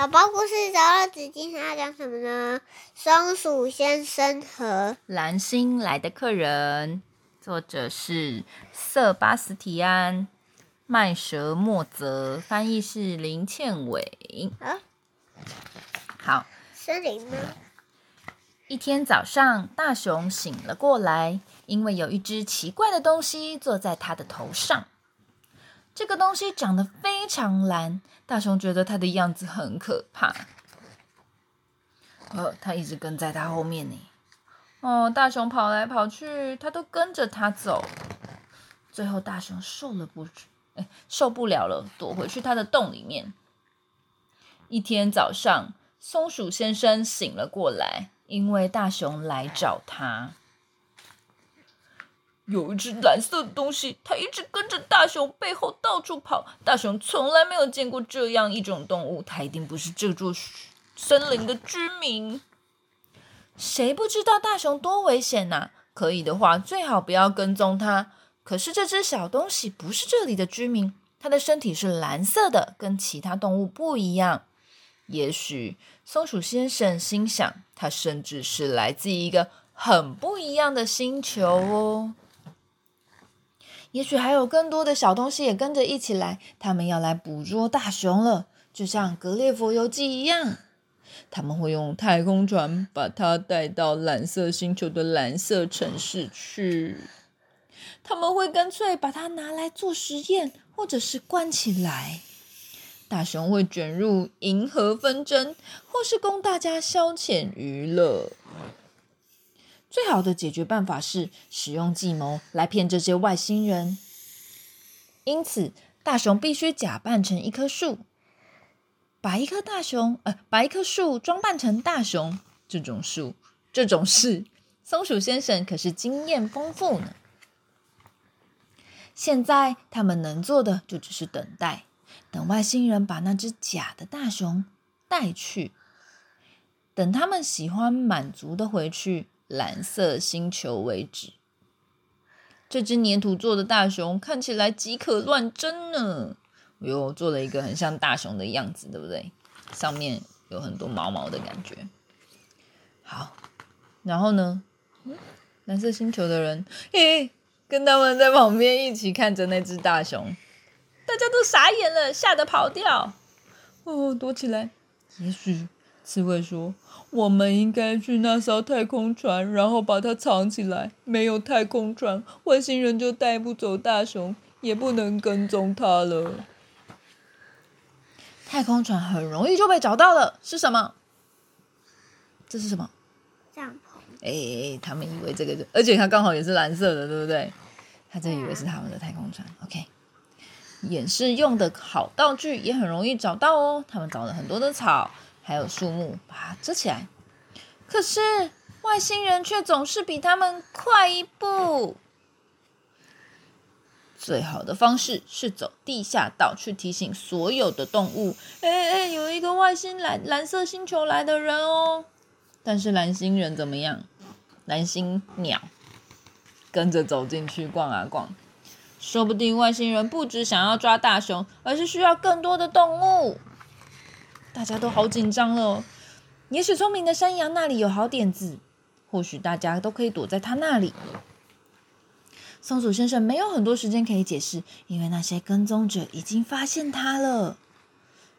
宝宝故事找到纸巾，还要讲什么呢？松鼠先生和蓝星来的客人，作者是瑟巴斯提安·麦舍莫泽，翻译是林倩伟。啊，好，森林吗？一天早上，大熊醒了过来，因为有一只奇怪的东西坐在他的头上。这个东西长得非常蓝，大熊觉得它的样子很可怕。呃，它一直跟在他后面呢。哦，大熊跑来跑去，它都跟着它走。最后，大熊受了不，哎，受不了了，躲回去它的洞里面。一天早上，松鼠先生醒了过来。因为大熊来找他，有一只蓝色的东西，它一直跟着大熊背后到处跑。大熊从来没有见过这样一种动物，它一定不是这座森林的居民。谁不知道大熊多危险呐？可以的话，最好不要跟踪它。可是这只小东西不是这里的居民，它的身体是蓝色的，跟其他动物不一样。也许松鼠先生心想，它甚至是来自一个很不一样的星球哦。也许还有更多的小东西也跟着一起来，他们要来捕捉大熊了，就像《格列佛游记》一样。他们会用太空船把它带到蓝色星球的蓝色城市去。他们会干脆把它拿来做实验，或者是关起来。大熊会卷入银河纷争，或是供大家消遣娱乐。最好的解决办法是使用计谋来骗这些外星人。因此，大熊必须假扮成一棵树，把一棵大熊呃，把一棵树装扮成大熊。这种树，这种事，松鼠先生可是经验丰富呢。现在他们能做的就只是等待。等外星人把那只假的大熊带去，等他们喜欢满足的回去蓝色星球为止。这只粘土做的大熊看起来极可乱真呢，我又做了一个很像大熊的样子，对不对？上面有很多毛毛的感觉。好，然后呢？蓝色星球的人，嘿，跟他们在旁边一起看着那只大熊。大家都傻眼了，吓得跑掉。哦，躲起来。也许刺猬说：“我们应该去那艘太空船，然后把它藏起来。没有太空船，外星人就带不走大熊，也不能跟踪它了。太空船很容易就被找到了。是什么？这是什么？帐篷。哎，他们以为这个，而且它刚好也是蓝色的，对不对？他就以为是他们的太空船。OK。演示用的好道具也很容易找到哦。他们找了很多的草，还有树木，把它遮起来。可是外星人却总是比他们快一步。最好的方式是走地下道，去提醒所有的动物：哎哎，有一个外星蓝蓝色星球来的人哦。但是蓝星人怎么样？蓝星鸟跟着走进去逛啊逛。说不定外星人不只想要抓大熊，而是需要更多的动物。大家都好紧张了。也许聪明的山羊那里有好点子，或许大家都可以躲在他那里。松鼠先生没有很多时间可以解释，因为那些跟踪者已经发现他了。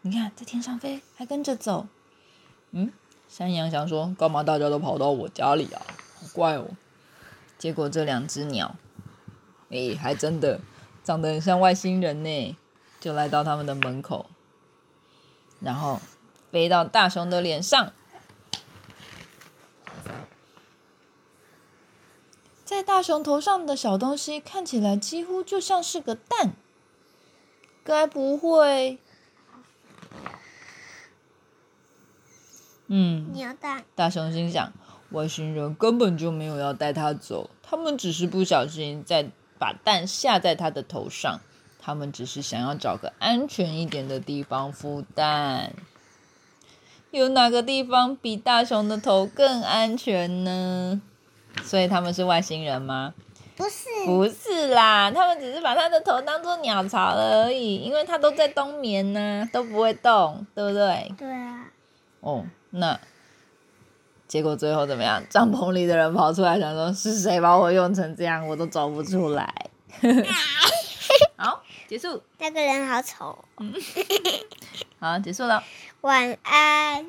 你看，在天上飞，还跟着走。嗯，山羊想说：“干嘛大家都跑到我家里啊？好怪哦！”结果这两只鸟。诶，还真的长得很像外星人呢，就来到他们的门口，然后飞到大熊的脸上，在大熊头上的小东西看起来几乎就像是个蛋，该不会？嗯，鸟蛋。大熊心想，外星人根本就没有要带他走，他们只是不小心在。把蛋下在他的头上，他们只是想要找个安全一点的地方孵蛋。有哪个地方比大熊的头更安全呢？所以他们是外星人吗？不是，不是啦，他们只是把他的头当做鸟巢了而已，因为他都在冬眠呢，都不会动，对不对？对啊，哦，那结果最后怎么样？帐篷里的人跑出来，想说是谁把我用成这样，我都找不出来。好，结束，那个人好丑。好，结束了。晚安。